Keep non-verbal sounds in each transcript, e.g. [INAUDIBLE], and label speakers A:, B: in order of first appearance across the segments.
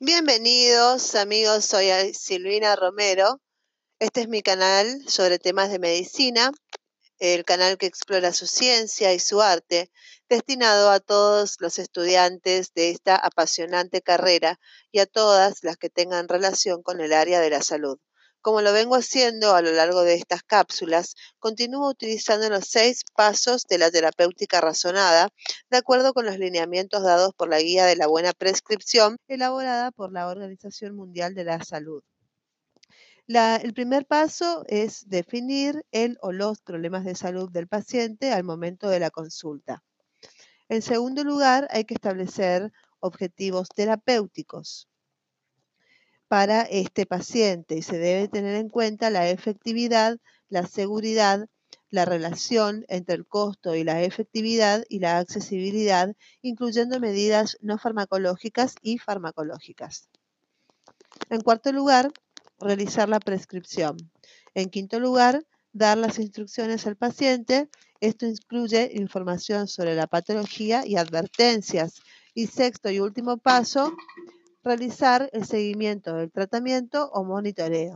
A: Bienvenidos amigos, soy Silvina Romero. Este es mi canal sobre temas de medicina, el canal que explora su ciencia y su arte, destinado a todos los estudiantes de esta apasionante carrera y a todas las que tengan relación con el área de la salud. Como lo vengo haciendo a lo largo de estas cápsulas, continúo utilizando los seis pasos de la terapéutica razonada, de acuerdo con los lineamientos dados por la Guía de la Buena Prescripción, elaborada por la Organización Mundial de la Salud. el primer paso es definir el o los problemas de salud del paciente al momento de la consulta. En segundo lugar, hay que establecer objetivos terapéuticos para este paciente y se debe tener en cuenta la efectividad, la seguridad, la relación entre el costo y la efectividad y la accesibilidad, incluyendo medidas no farmacológicas y farmacológicas. En cuarto lugar, realizar la prescripción. En quinto lugar, dar las instrucciones al paciente. Esto incluye información sobre la patología y advertencias. Y sexto y último paso, realizar el seguimiento del tratamiento o monitoreo.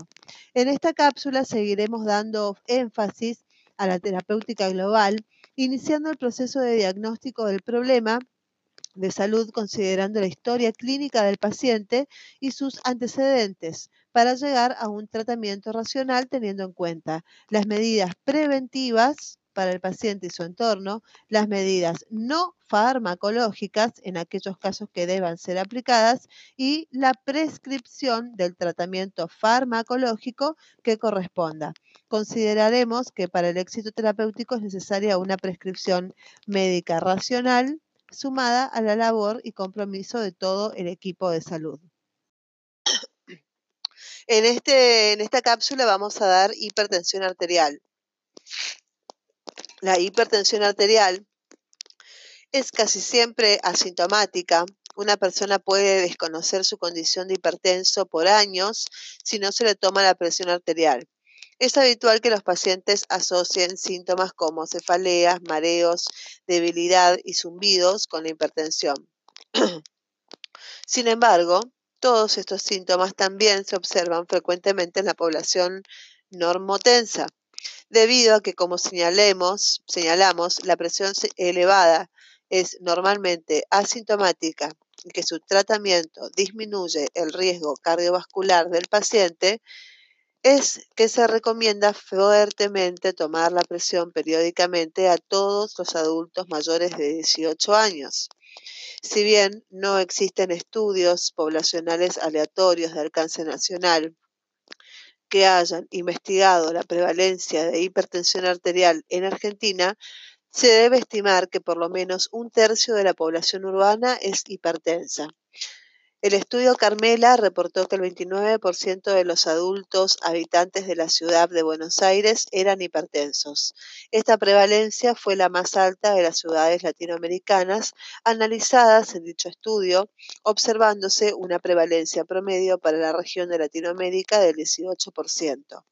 A: En esta cápsula seguiremos dando énfasis a la terapéutica global, iniciando el proceso de diagnóstico del problema de salud considerando la historia clínica del paciente y sus antecedentes para llegar a un tratamiento racional teniendo en cuenta las medidas preventivas para el paciente y su entorno, las medidas no farmacológicas en aquellos casos que deban ser aplicadas y la prescripción del tratamiento farmacológico que corresponda. Consideraremos que para el éxito terapéutico es necesaria una prescripción médica racional sumada a la labor y compromiso de todo el equipo de salud. En, este, en esta cápsula vamos a dar hipertensión arterial. La hipertensión arterial es casi siempre asintomática. Una persona puede desconocer su condición de hipertenso por años si no se le toma la presión arterial. Es habitual que los pacientes asocien síntomas como cefaleas, mareos, debilidad y zumbidos con la hipertensión. [CLEARS THROAT] Sin embargo, todos estos síntomas también se observan frecuentemente en la población normotensa debido a que, como señalamos, la presión elevada es normalmente asintomática y que su tratamiento disminuye el riesgo cardiovascular del paciente, es que se recomienda fuertemente tomar la presión periódicamente a todos los adultos mayores de 18 años. Si bien no existen estudios poblacionales aleatorios de alcance nacional que hayan investigado la prevalencia de hipertensión arterial en Argentina, se debe estimar que por lo menos un tercio de la población urbana es hipertensa. El estudio Carmela reportó que el 29% de los adultos habitantes de la ciudad de Buenos Aires eran hipertensos. Esta prevalencia fue la más alta de las ciudades latinoamericanas analizadas en dicho estudio, observándose una prevalencia promedio para la región de Latinoamérica del 18%.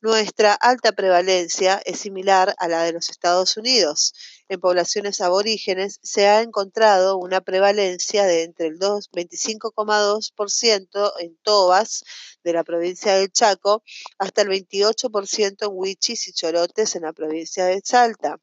A: Nuestra alta prevalencia es similar a la de los Estados Unidos. En poblaciones aborígenes se ha encontrado una prevalencia de entre el 25,2% en Tobas de la provincia del Chaco hasta el 28% en Huichis y Chorotes en la provincia de Salta.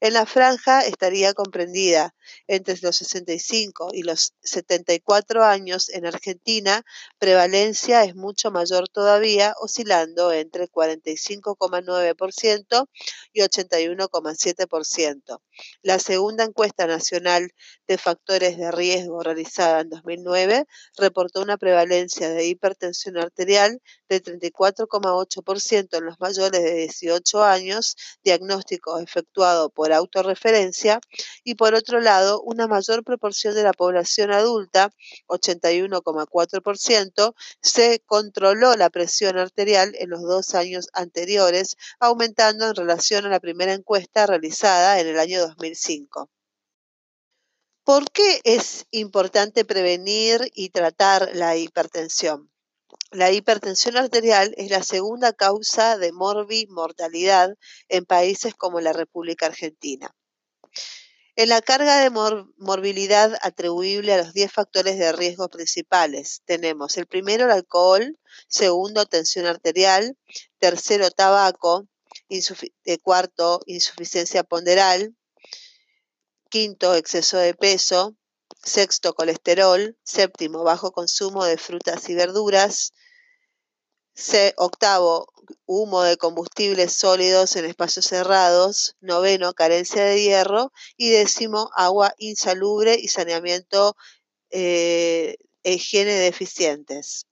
A: En la franja estaría comprendida entre los 65 y los 74 años en Argentina, prevalencia es mucho mayor todavía, oscilando entre 45,9% y 81,7%. La segunda encuesta nacional de factores de riesgo realizada en 2009 reportó una prevalencia de hipertensión arterial de 34,8% en los mayores de 18 años, diagnóstico efectuado por autorreferencia, y por otro lado, una mayor proporción de la población adulta, 81,4%, se controló la presión arterial en los dos años anteriores, aumentando en relación a la primera encuesta realizada en el año 2005. ¿Por qué es importante prevenir y tratar la hipertensión? La hipertensión arterial es la segunda causa de morbi mortalidad en países como la República Argentina. En la carga de morbilidad atribuible a los 10 factores de riesgo principales tenemos el primero el alcohol, segundo tensión arterial, tercero tabaco, eh, cuarto insuficiencia ponderal, quinto exceso de peso, sexto colesterol, séptimo bajo consumo de frutas y verduras, octavo, humo de combustibles sólidos en espacios cerrados, noveno, carencia de hierro y décimo, agua insalubre y saneamiento e higiene deficientes.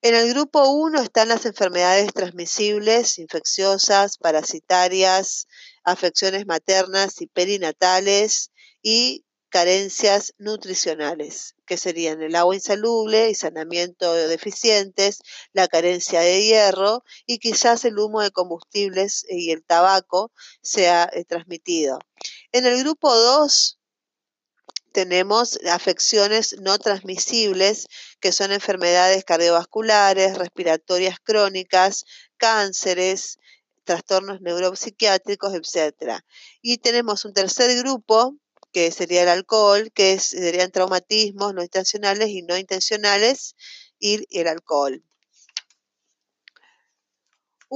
A: En el grupo 1 están las enfermedades transmisibles, infecciosas, parasitarias, afecciones maternas y perinatales y carencias nutricionales, que serían el agua insalubre y saneamiento de deficientes, la carencia de hierro y quizás el humo de combustibles y el tabaco sea eh, transmitido. En el grupo 2 tenemos afecciones no transmisibles, que son enfermedades cardiovasculares, respiratorias crónicas, cánceres, trastornos neuropsiquiátricos, etc. Y tenemos un tercer grupo que sería el alcohol, que serían traumatismos no intencionales y no intencionales, y el alcohol.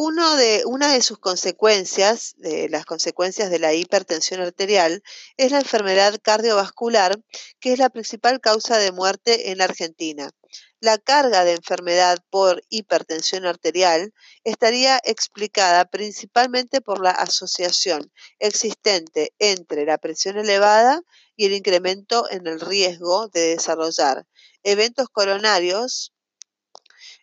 A: Uno de, una de sus consecuencias, de las consecuencias de la hipertensión arterial, es la enfermedad cardiovascular, que es la principal causa de muerte en Argentina. La carga de enfermedad por hipertensión arterial estaría explicada principalmente por la asociación existente entre la presión elevada y el incremento en el riesgo de desarrollar eventos coronarios.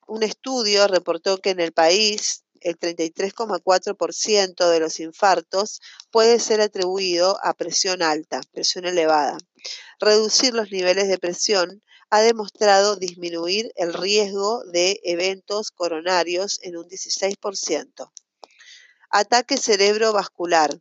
A: Un estudio reportó que en el país el 33,4% de los infartos puede ser atribuido a presión alta, presión elevada. Reducir los niveles de presión ha demostrado disminuir el riesgo de eventos coronarios en un 16%. Ataque cerebrovascular.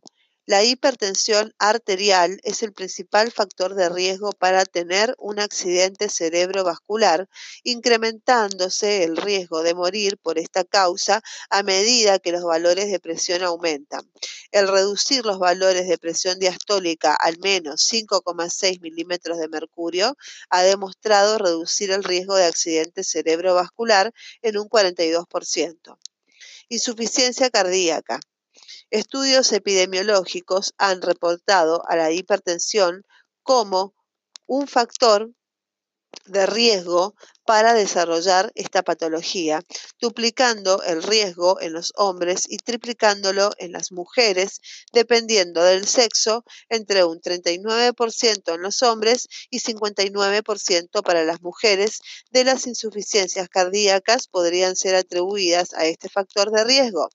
A: La hipertensión arterial es el principal factor de riesgo para tener un accidente cerebrovascular, incrementándose el riesgo de morir por esta causa a medida que los valores de presión aumentan. El reducir los valores de presión diastólica al menos 5,6 milímetros de mercurio ha demostrado reducir el riesgo de accidente cerebrovascular en un 42%. Insuficiencia cardíaca. Estudios epidemiológicos han reportado a la hipertensión como un factor de riesgo para desarrollar esta patología, duplicando el riesgo en los hombres y triplicándolo en las mujeres, dependiendo del sexo, entre un 39% en los hombres y 59% para las mujeres de las insuficiencias cardíacas podrían ser atribuidas a este factor de riesgo.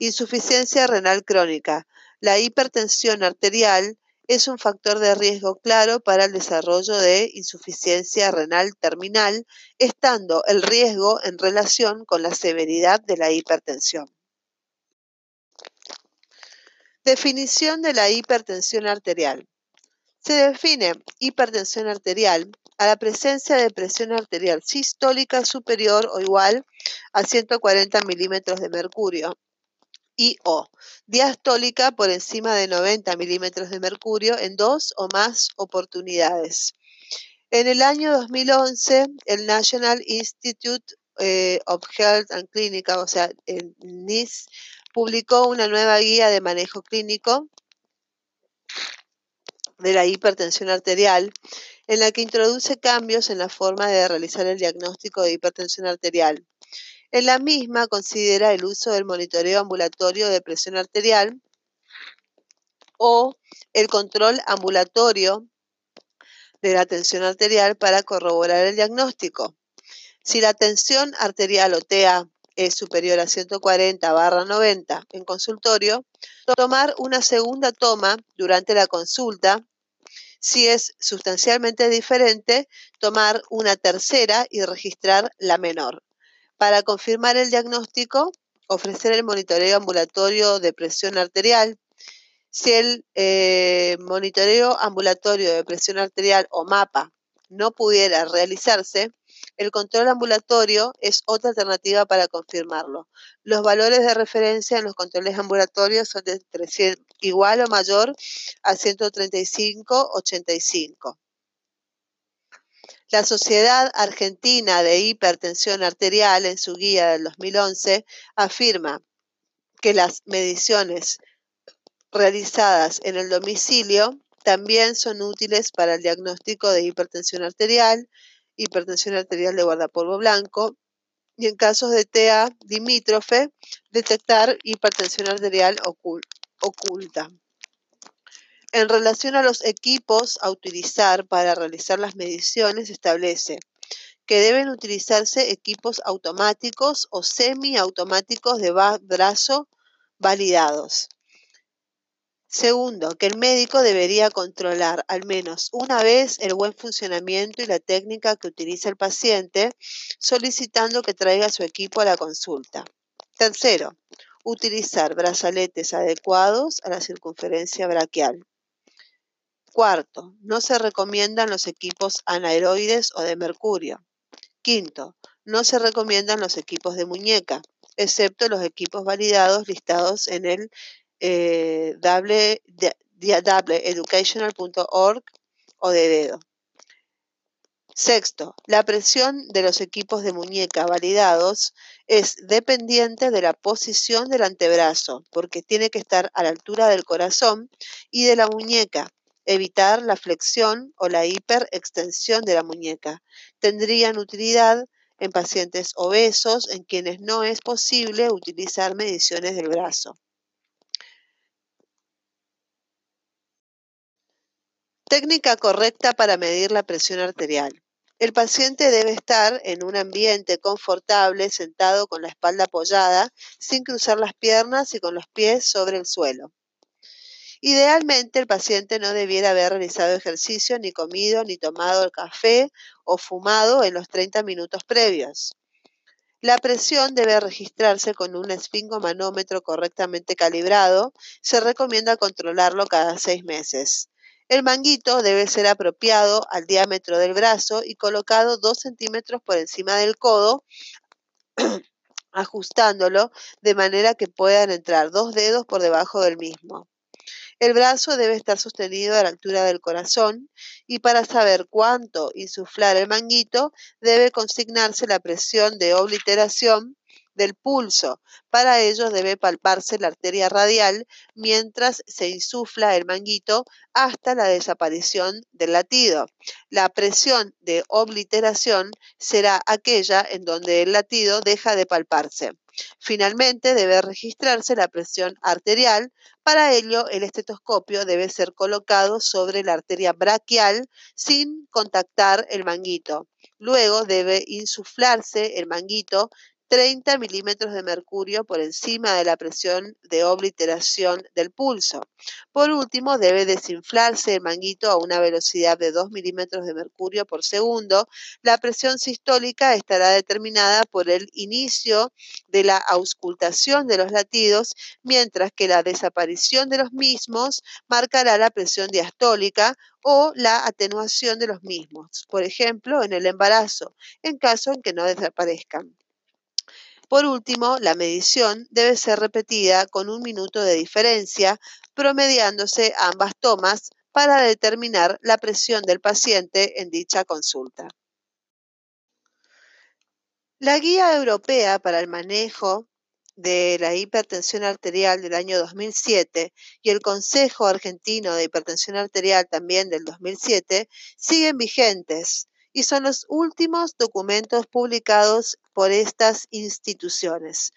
A: Insuficiencia renal crónica. La hipertensión arterial es un factor de riesgo claro para el desarrollo de insuficiencia renal terminal, estando el riesgo en relación con la severidad de la hipertensión. Definición de la hipertensión arterial. Se define hipertensión arterial a la presencia de presión arterial sistólica superior o igual a 140 milímetros de mercurio y O, diastólica por encima de 90 milímetros de mercurio en dos o más oportunidades. En el año 2011, el National Institute eh, of Health and Clinical, o sea, el NIS, publicó una nueva guía de manejo clínico de la hipertensión arterial, en la que introduce cambios en la forma de realizar el diagnóstico de hipertensión arterial. En la misma considera el uso del monitoreo ambulatorio de presión arterial o el control ambulatorio de la tensión arterial para corroborar el diagnóstico. Si la tensión arterial o TEA es superior a 140 barra 90 en consultorio, tomar una segunda toma durante la consulta. Si es sustancialmente diferente, tomar una tercera y registrar la menor. Para confirmar el diagnóstico, ofrecer el monitoreo ambulatorio de presión arterial. Si el eh, monitoreo ambulatorio de presión arterial o MAPA no pudiera realizarse, El control ambulatorio es otra alternativa para confirmarlo. Los valores de referencia en los controles ambulatorios son de igual o mayor a 135-85. La Sociedad Argentina de Hipertensión Arterial, en su guía del 2011, afirma que las mediciones realizadas en el domicilio también son útiles para el diagnóstico de hipertensión arterial, hipertensión arterial de guardapolvo blanco y en casos de TEA limítrofe, detectar hipertensión arterial oculta. En relación a los equipos a utilizar para realizar las mediciones, establece que deben utilizarse equipos automáticos o semiautomáticos de brazo validados. Segundo, que el médico debería controlar al menos una vez el buen funcionamiento y la técnica que utiliza el paciente, solicitando que traiga su equipo a la consulta. Tercero, utilizar brazaletes adecuados a la circunferencia braquial. Cuarto, no se recomiendan los equipos anaeroides o de mercurio. Quinto, no se recomiendan los equipos de muñeca, excepto los equipos validados listados en el eh, o de dedo. Sexto, la presión de los equipos de muñeca validados es dependiente de la posición del antebrazo, porque tiene que estar a la altura del corazón y de la muñeca, evitar la flexión o la hiperextensión de la muñeca. Tendrían utilidad en pacientes obesos en quienes no es posible utilizar mediciones del brazo. Técnica correcta para medir la presión arterial. El paciente debe estar en un ambiente confortable, sentado con la espalda apoyada, sin cruzar las piernas y con los pies sobre el suelo. Idealmente, el paciente no debiera haber realizado ejercicio, ni comido, ni tomado el café o fumado en los 30 minutos previos. La presión debe registrarse con un esfingomanómetro correctamente calibrado. Se recomienda controlarlo cada seis meses. El manguito debe ser apropiado al diámetro del brazo y colocado 2 centímetros por encima del codo, [CLEARS THROAT] ajustándolo de manera que puedan entrar dos dedos por debajo del mismo. El brazo debe estar sostenido a la altura del corazón y para saber cuánto insuflar el manguito debe consignarse la presión de obliteración del pulso. Para ello debe palparse la arteria radial mientras se insufla el manguito hasta la desaparición del latido. La presión de obliteración será aquella en donde el latido deja de palparse. Finalmente, debe registrarse la presión arterial. Para ello, el estetoscopio debe ser colocado sobre la arteria braquial sin contactar el manguito. Luego debe insuflarse el manguito 30 milímetros de mercurio por encima de la presión de obliteración del pulso. Por último, debe desinflarse el manguito a una velocidad de 2 milímetros de mercurio por segundo. La presión sistólica estará determinada por el inicio de la auscultación de los latidos, mientras que la desaparición de los mismos marcará la presión diastólica o la atenuación de los mismos, por ejemplo, en el embarazo, en caso en que no desaparezcan. Por último, la medición debe ser repetida con un minuto de diferencia, promediándose ambas tomas para determinar la presión del paciente en dicha consulta. La Guía Europea para el Manejo de la Hipertensión Arterial del año 2007 y el Consejo Argentino de Hipertensión Arterial también del 2007 siguen vigentes y son los últimos documentos publicados por estas instituciones.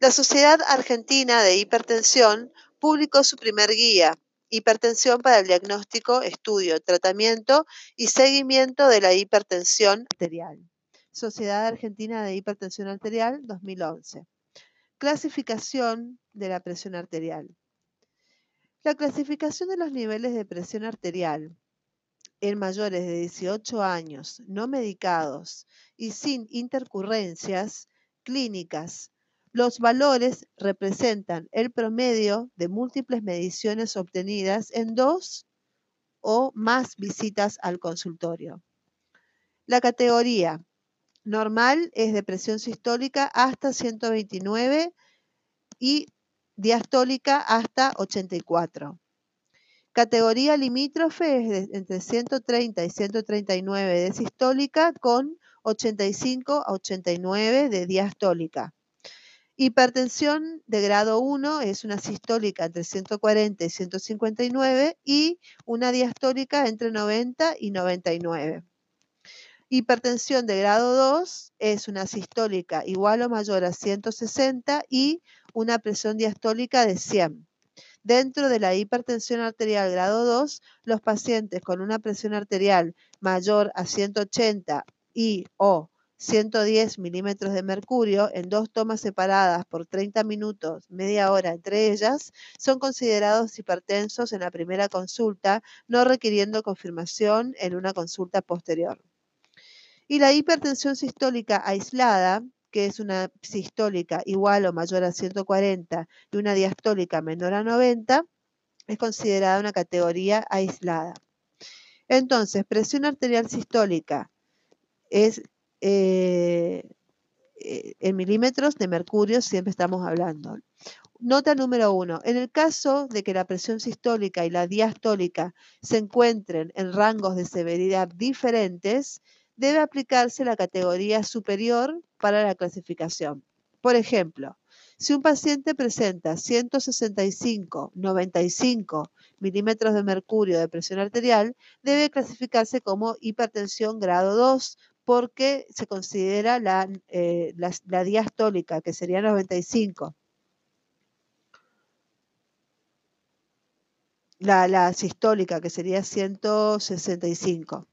A: La Sociedad Argentina de Hipertensión publicó su primer guía, Hipertensión para el diagnóstico, estudio, tratamiento y seguimiento de la hipertensión arterial. Sociedad Argentina de Hipertensión Arterial 2011. Clasificación de la presión arterial. La clasificación de los niveles de presión arterial en mayores de 18 años no medicados y sin intercurrencias clínicas. Los valores representan el promedio de múltiples mediciones obtenidas en dos o más visitas al consultorio. La categoría Normal es de presión sistólica hasta 129 y diastólica hasta 84. Categoría limítrofe es entre 130 y 139 de sistólica con 85 a 89 de diastólica. Hipertensión de grado 1 es una sistólica entre 140 y 159 y una diastólica entre 90 y 99. Hipertensión de grado 2 es una sistólica igual o mayor a 160 y una presión diastólica de 100. Dentro de la hipertensión arterial grado 2, los pacientes con una presión arterial mayor a 180 y o 110 milímetros de mercurio en dos tomas separadas por 30 minutos, media hora entre ellas, son considerados hipertensos en la primera consulta, no requiriendo confirmación en una consulta posterior. Y la hipertensión sistólica aislada que es una sistólica igual o mayor a 140 y una diastólica menor a 90, es considerada una categoría aislada. Entonces, presión arterial sistólica es eh, en milímetros de mercurio, siempre estamos hablando. Nota número uno. En el caso de que la presión sistólica y la diastólica se encuentren en rangos de severidad diferentes, debe aplicarse la categoría superior para la clasificación. Por ejemplo, si un paciente presenta 165, 95 milímetros de mercurio de presión arterial, debe clasificarse como hipertensión grado 2 porque se considera la, eh, diastólica, que sería 95. La, la sistólica, que sería 165.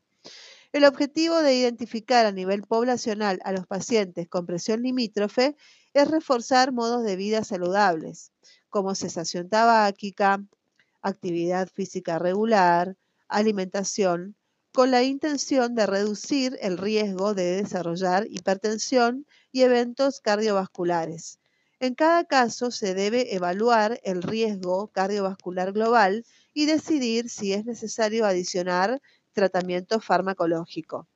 A: El objetivo de identificar a nivel poblacional a los pacientes con presión limítrofe es reforzar modos de vida saludables, como cesación tabáquica, actividad física regular, alimentación, con la intención de reducir el riesgo de desarrollar hipertensión y eventos cardiovasculares. En cada caso se debe evaluar el riesgo cardiovascular global y decidir si es necesario adicionar tratamiento farmacológico.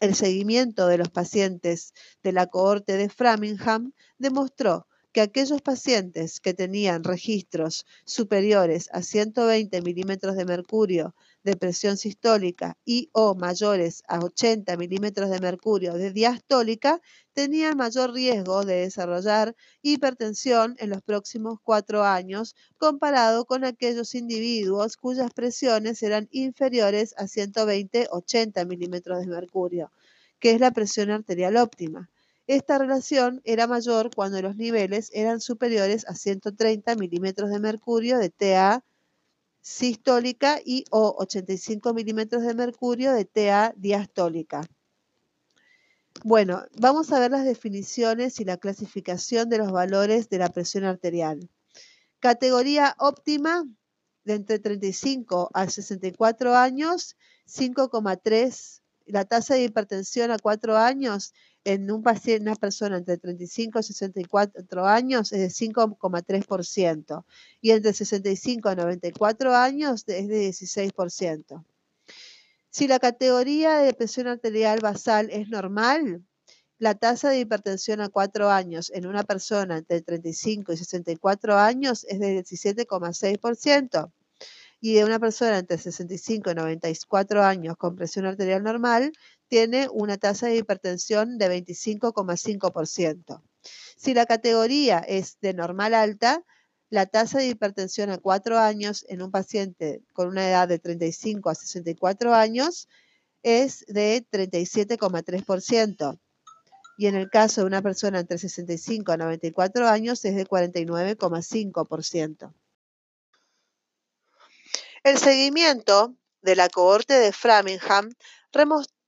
A: El seguimiento de los pacientes de la cohorte de Framingham demostró que aquellos pacientes que tenían registros superiores a 120 milímetros de mercurio de presión sistólica y o mayores a 80 milímetros de mercurio de diastólica tenían mayor riesgo de desarrollar hipertensión en los próximos cuatro años comparado con aquellos individuos cuyas presiones eran inferiores a 120-80 milímetros de mercurio, que es la presión arterial óptima. Esta relación era mayor cuando los niveles eran superiores a 130 milímetros de mercurio de TA sistólica y o 85 milímetros de mercurio de TA diastólica. Bueno, vamos a ver las definiciones y la clasificación de los valores de la presión arterial. Categoría óptima de entre 35 a 64 años, 5,3. La tasa de hipertensión a 4 años en un paciente, una persona entre 35 y 64 años es de 5,3% y entre 65 y 94 años es de 16%. Si la categoría de presión arterial basal es normal, la tasa de hipertensión a 4 años en una persona entre 35 y 64 años es de 17,6% y de una persona entre 65 y 94 años con presión arterial normal tiene una tasa de hipertensión de 25,5%. Si la categoría es de normal alta, la tasa de hipertensión a 4 años en un paciente con una edad de 35 a 64 años es de 37,3%. Y en el caso de una persona entre 65 a 94 años es de 49,5%. El seguimiento de la cohorte de Framingham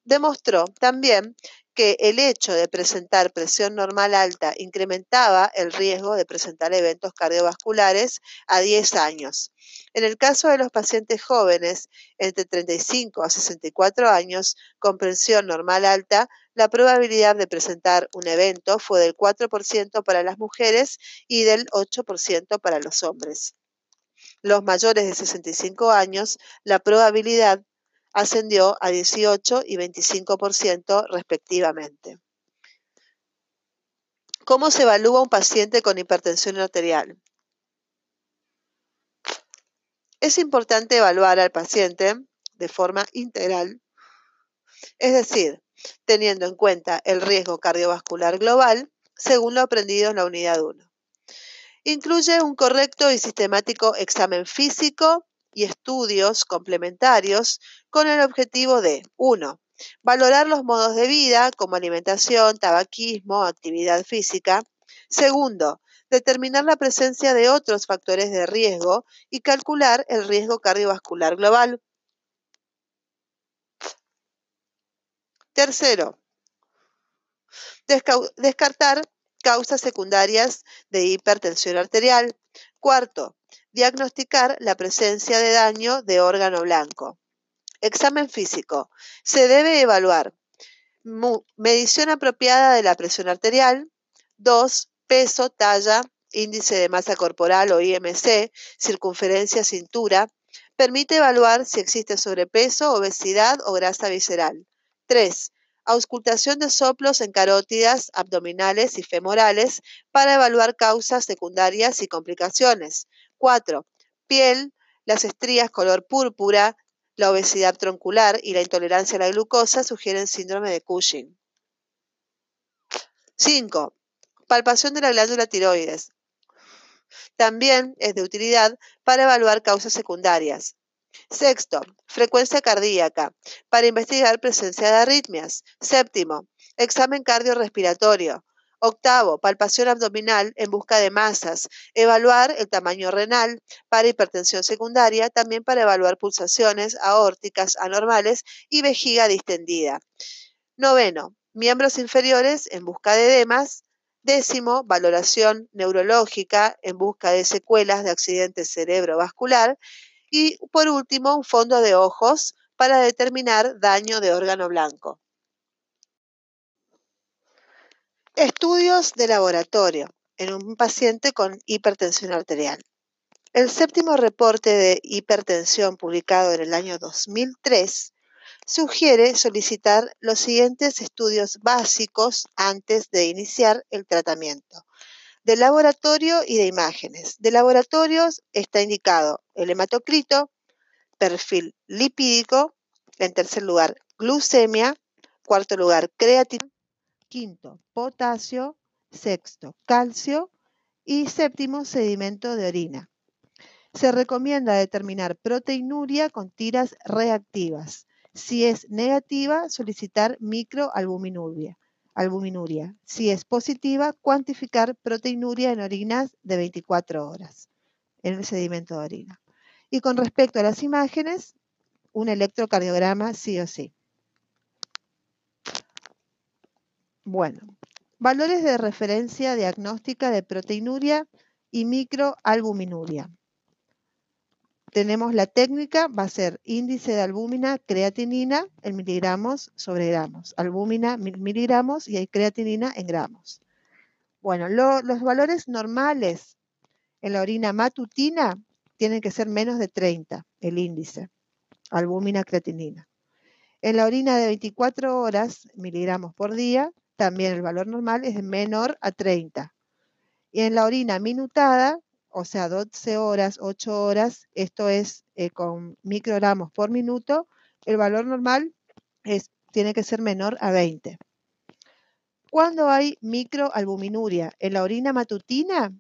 A: demostró también que el hecho de presentar presión normal alta incrementaba el riesgo de presentar eventos cardiovasculares a 10 años. En el caso de los pacientes jóvenes entre 35 a 64 años con presión normal alta, la probabilidad de presentar un evento fue del 4% para las mujeres y del 8% para los hombres los mayores de 65 años, la probabilidad ascendió a 18 y 25% respectivamente. ¿Cómo se evalúa un paciente con hipertensión arterial? Es importante evaluar al paciente de forma integral, es decir, teniendo en cuenta el riesgo cardiovascular global según lo aprendido en la unidad 1. Incluye un correcto y sistemático examen físico y estudios complementarios con el objetivo de 1. Valorar los modos de vida como alimentación, tabaquismo, actividad física. Segundo, determinar la presencia de otros factores de riesgo y calcular el riesgo cardiovascular global. Tercero, descartar causas secundarias de hipertensión arterial. Cuarto, diagnosticar la presencia de daño de órgano blanco. Examen físico. Se debe evaluar medición apropiada de la presión arterial. 2. Peso, talla, índice de masa corporal o IMC, circunferencia, cintura. Permite evaluar si existe sobrepeso, obesidad o grasa visceral. 3 auscultación de soplos en carótidas abdominales y femorales para evaluar causas secundarias y complicaciones. 4. Piel, las estrías color púrpura, la obesidad troncular y la intolerancia a la glucosa sugieren síndrome de Cushing. 5. Palpación de la glándula tiroides. También es de utilidad para evaluar causas secundarias. Sexto, frecuencia cardíaca, para investigar presencia de arritmias. Séptimo, examen cardiorrespiratorio. Octavo, palpación abdominal en busca de masas. Evaluar el tamaño renal para hipertensión secundaria, también para evaluar pulsaciones aórticas anormales y vejiga distendida. Noveno, miembros inferiores en busca de edemas. Décimo, valoración neurológica en busca de secuelas de accidente cerebrovascular. Y por último, un fondo de ojos para determinar daño de órgano blanco. Estudios de laboratorio en un paciente con hipertensión arterial. El séptimo reporte de hipertensión publicado en el año 2003 sugiere solicitar los siguientes estudios básicos antes de iniciar el tratamiento de laboratorio y de imágenes. De laboratorios está indicado el hematocrito, perfil lipídico, en tercer lugar glucemia, cuarto lugar creatina, quinto potasio, sexto calcio y séptimo sedimento de orina. Se recomienda determinar proteinuria con tiras reactivas. Si es negativa, solicitar microalbuminuria albuminuria. Si es positiva, cuantificar proteinuria en orinas de 24 horas en el sedimento de orina. Y con respecto a las imágenes, un electrocardiograma sí o sí. Bueno, valores de referencia diagnóstica de proteinuria y microalbuminuria tenemos la técnica, va a ser índice de albúmina, creatinina en miligramos sobre gramos. Albúmina miligramos y hay creatinina en gramos. Bueno, los valores normales en la orina matutina tienen que ser menos de 30, el índice, albúmina, creatinina. En la orina de 24 horas, miligramos por día, también el valor normal es menor a 30. Y en la orina minutada, o sea, 12 horas, 8 horas, esto es eh, con microgramos por minuto, el valor normal es, tiene que ser menor a 20. Cuando hay microalbuminuria? En la orina matutina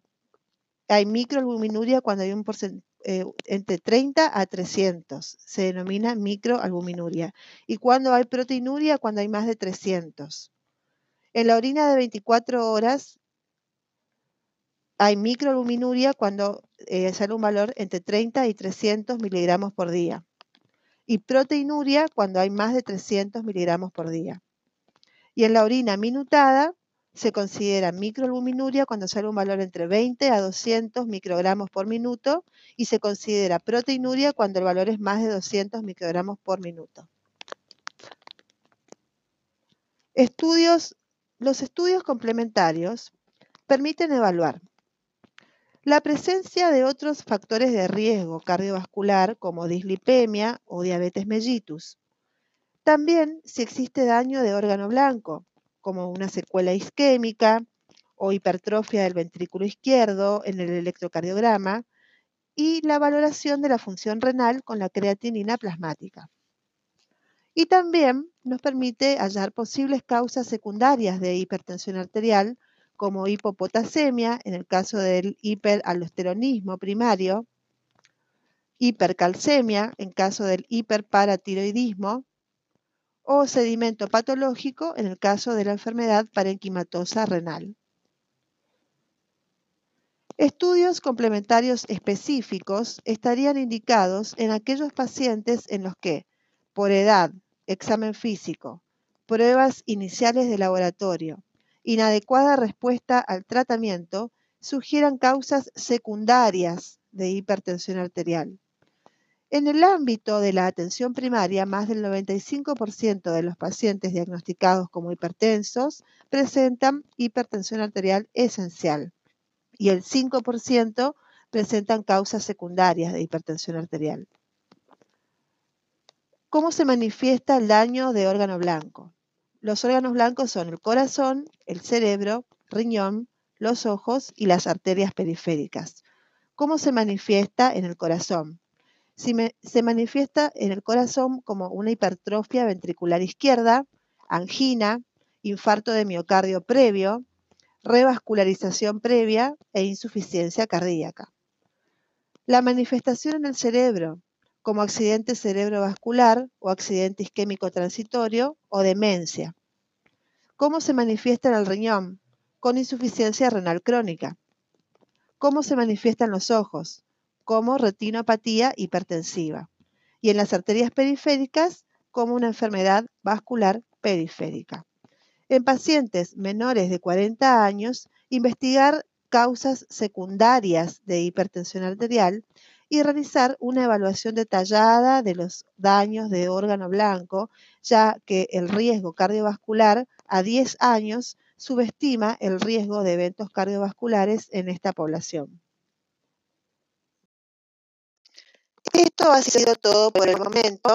A: hay microalbuminuria cuando hay un porcentaje eh, entre 30 a 300. Se denomina microalbuminuria. ¿Y cuando hay proteinuria? Cuando hay más de 300. En la orina de 24 horas hay microalbuminuria cuando eh, sale un valor entre 30 y 300 miligramos por día. Y proteinuria cuando hay más de 300 miligramos por día. Y en la orina minutada se considera microalbuminuria cuando sale un valor entre 20 a 200 microgramos por minuto y se considera proteinuria cuando el valor es más de 200 microgramos por minuto. Estudios, los estudios complementarios permiten evaluar la presencia de otros factores de riesgo cardiovascular como dislipemia o diabetes mellitus. También si existe daño de órgano blanco, como una secuela isquémica o hipertrofia del ventrículo izquierdo en el electrocardiograma y la valoración de la función renal con la creatinina plasmática. Y también nos permite hallar posibles causas secundarias de hipertensión arterial, como hipopotasemia en el caso del hiperaldosteronismo primario, hipercalcemia en caso del hiperparatiroidismo o sedimento patológico en el caso de la enfermedad parenquimatosa renal. Estudios complementarios específicos estarían indicados en aquellos pacientes en los que, por edad, examen físico, pruebas iniciales de laboratorio, inadecuada respuesta al tratamiento, sugieran causas secundarias de hipertensión arterial. En el ámbito de la atención primaria, más del 95% de los pacientes diagnosticados como hipertensos presentan hipertensión arterial esencial y el 5% presentan causas secundarias de hipertensión arterial. ¿Cómo se manifiesta el daño de órgano blanco? Los órganos blancos son el corazón, el cerebro, riñón, los ojos y las arterias periféricas. ¿Cómo se manifiesta en el corazón? se manifiesta en el corazón como una hipertrofia ventricular izquierda, angina, infarto de miocardio previo, revascularización previa e insuficiencia cardíaca. La manifestación en el cerebro, como accidente cerebrovascular o accidente isquémico transitorio o demencia. ¿Cómo se manifiesta en el riñón? Con insuficiencia renal crónica. ¿Cómo se manifiesta en los ojos? Como retinopatía hipertensiva. Y en las arterias periféricas, como una enfermedad vascular periférica. En pacientes menores de 40 años, investigar causas secundarias de hipertensión arterial y realizar una evaluación detallada de los daños de órgano blanco, ya que el riesgo cardiovascular a 10 años subestima el riesgo de eventos cardiovasculares en esta población. Esto ha sido todo por el momento.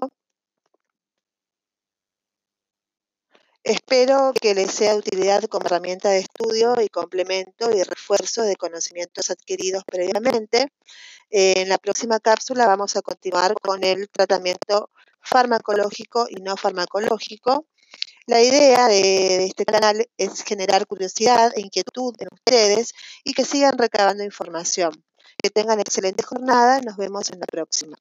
A: Espero que les sea de utilidad como herramienta de estudio y complemento y refuerzo de conocimientos adquiridos previamente. En la próxima cápsula vamos a continuar con el tratamiento farmacológico y no farmacológico. La idea de este canal es generar curiosidad e inquietud en ustedes y que sigan recabando información. Que tengan excelente jornada. Nos vemos en la próxima.